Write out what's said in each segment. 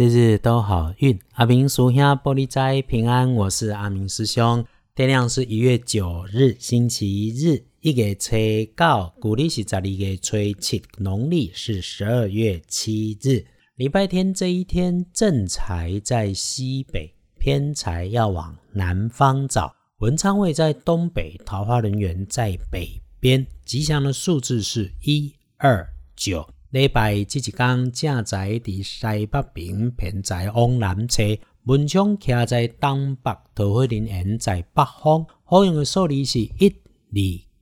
日日都好运，阿明属下玻璃斋平安。我是阿明师兄。天亮是一月九日，星期日，一月初九，古历是十二月初七，农历是十二月七日，礼拜天这一天，正财在西北，偏财要往南方找。文昌位在东北，桃花人员在北边。吉祥的数字是一二九。礼拜这一天，正在伫西北边，偏在往南侧；文昌徛在东北，桃花林园在北方。好用的数字是一、二、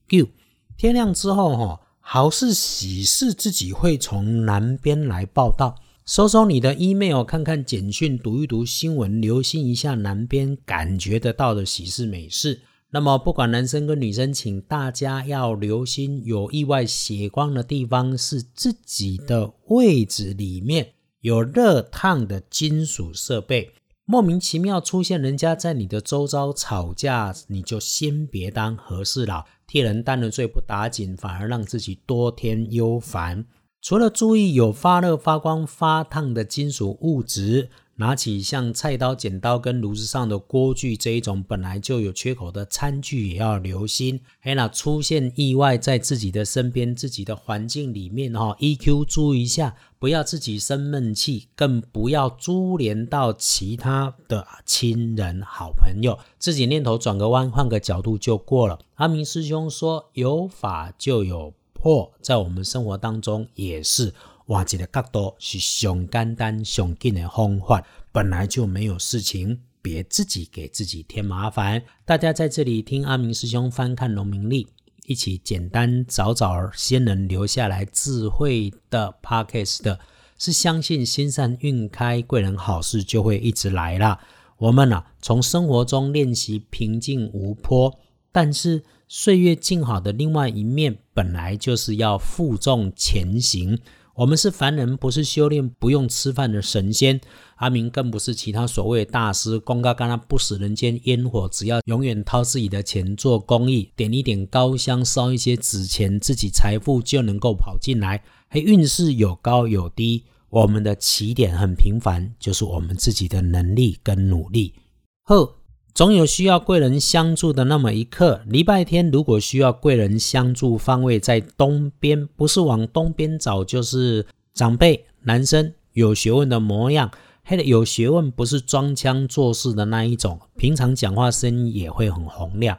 九。天亮之后，吼，好事喜事自己会从南边来报道。收收你的 email，看看简讯，读一读新闻，留心一下南边感觉得到的喜事美事。那么，不管男生跟女生，请大家要留心，有意外血光的地方是自己的位置里面有热烫的金属设备，莫名其妙出现人家在你的周遭吵架，你就先别当和事佬，替人担了罪不打紧，反而让自己多添忧烦。除了注意有发热、发光、发烫的金属物质。拿起像菜刀、剪刀跟炉子上的锅具这一种本来就有缺口的餐具，也要留心。嘿，那出现意外在自己的身边、自己的环境里面哈，EQ 注意一下，不要自己生闷气，更不要株连到其他的亲人、好朋友。自己念头转个弯，换个角度就过了。阿明师兄说：“有法就有破，在我们生活当中也是。”挖掘的角度是上简单、上紧的方法，本来就没有事情，别自己给自己添麻烦。大家在这里听阿明师兄翻看农民历，一起简单找找先人留下来智慧的 pockets，是相信心善运开，贵人好事就会一直来啦。我们呢，从生活中练习平静无波，但是岁月静好的另外一面，本来就是要负重前行。我们是凡人，不是修炼不用吃饭的神仙。阿明更不是其他所谓大师，公告刚刚不食人间烟火，只要永远掏自己的钱做公益，点一点高香，烧一些纸钱，自己财富就能够跑进来。嘿，运势有高有低，我们的起点很平凡，就是我们自己的能力跟努力。后。总有需要贵人相助的那么一刻。礼拜天如果需要贵人相助，方位在东边，不是往东边找，就是长辈、男生有学问的模样。嘿，有学问不是装腔作势的那一种，平常讲话声音也会很洪亮。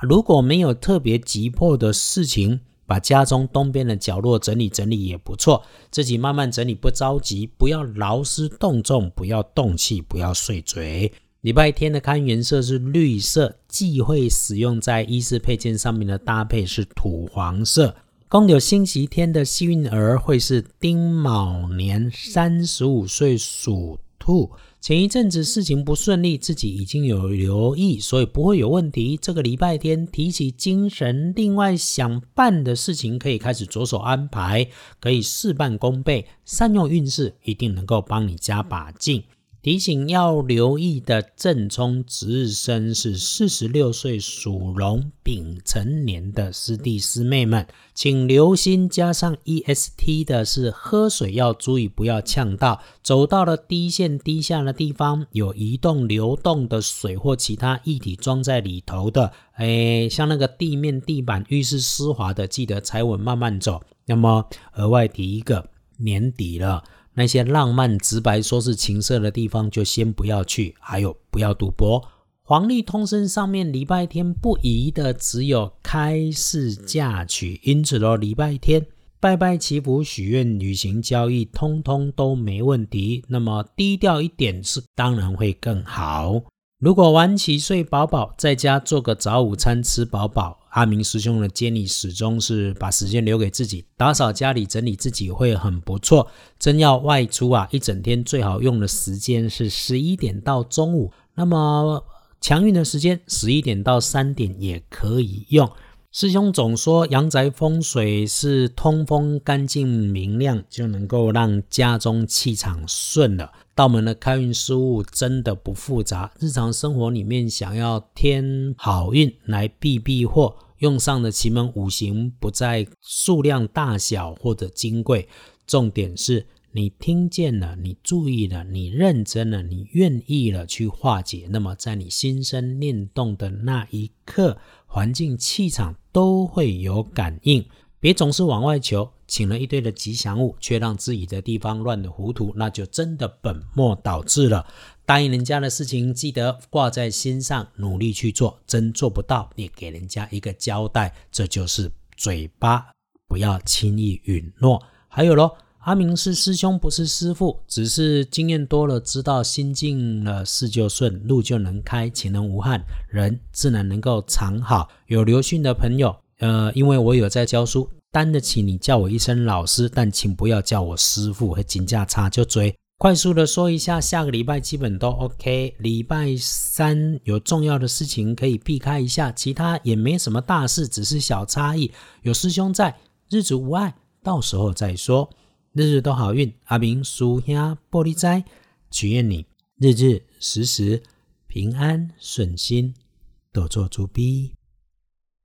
如果没有特别急迫的事情，把家中东边的角落整理整理也不错。自己慢慢整理，不着急，不要劳师动众，不要动气，不要碎嘴。礼拜天的看颜色是绿色，忌讳使用在衣饰配件上面的搭配是土黄色。公有星期天的幸运儿会是丁卯年三十五岁属兔。前一阵子事情不顺利，自己已经有留意，所以不会有问题。这个礼拜天提起精神，另外想办的事情可以开始着手安排，可以事半功倍，善用运势，一定能够帮你加把劲。提醒要留意的正冲值日生是四十六岁属龙丙辰年的师弟师妹们，请留心。加上 EST 的是喝水要注意，不要呛到。走到了低线低下的地方，有移动流动的水或其他液体装在里头的，哎，像那个地面地板、浴室湿滑的，记得踩稳慢慢走。那么额外提一个，年底了。那些浪漫直白说是情色的地方，就先不要去。还有，不要赌博。黄历通身上面礼拜天不宜的只有开市嫁娶，因此咯，礼拜天拜拜祈福、许愿、旅行、交易，通通都没问题。那么低调一点是当然会更好。如果晚起睡饱饱，在家做个早午餐吃饱饱。阿明师兄的建议始终是把时间留给自己，打扫家里、整理自己会很不错。真要外出啊，一整天最好用的时间是十一点到中午。那么强运的时间，十一点到三点也可以用。师兄总说阳宅风水是通风、干净、明亮，就能够让家中气场顺了。道门的开运事物真的不复杂，日常生活里面想要添好运来避避祸，用上的奇门五行不在数量大小或者金贵，重点是你听见了，你注意了，你认真了，你愿意了去化解，那么在你心生念动的那一刻，环境气场都会有感应。别总是往外求，请了一堆的吉祥物，却让自己的地方乱得糊涂，那就真的本末倒置了。答应人家的事情，记得挂在心上，努力去做。真做不到，也给人家一个交代。这就是嘴巴，不要轻易允诺。还有喽，阿明是师兄，不是师傅，只是经验多了，知道心静了，事就顺，路就能开，情能无憾，人自然能够藏好。有留训的朋友。呃，因为我有在教书，担得起你叫我一声老师，但请不要叫我师傅和金价差就追。快速的说一下，下个礼拜基本都 OK。礼拜三有重要的事情可以避开一下，其他也没什么大事，只是小差异。有师兄在，日子无碍，到时候再说。日日都好运，阿明属下玻璃斋，祈愿你日日时时平安顺心，多做猪逼。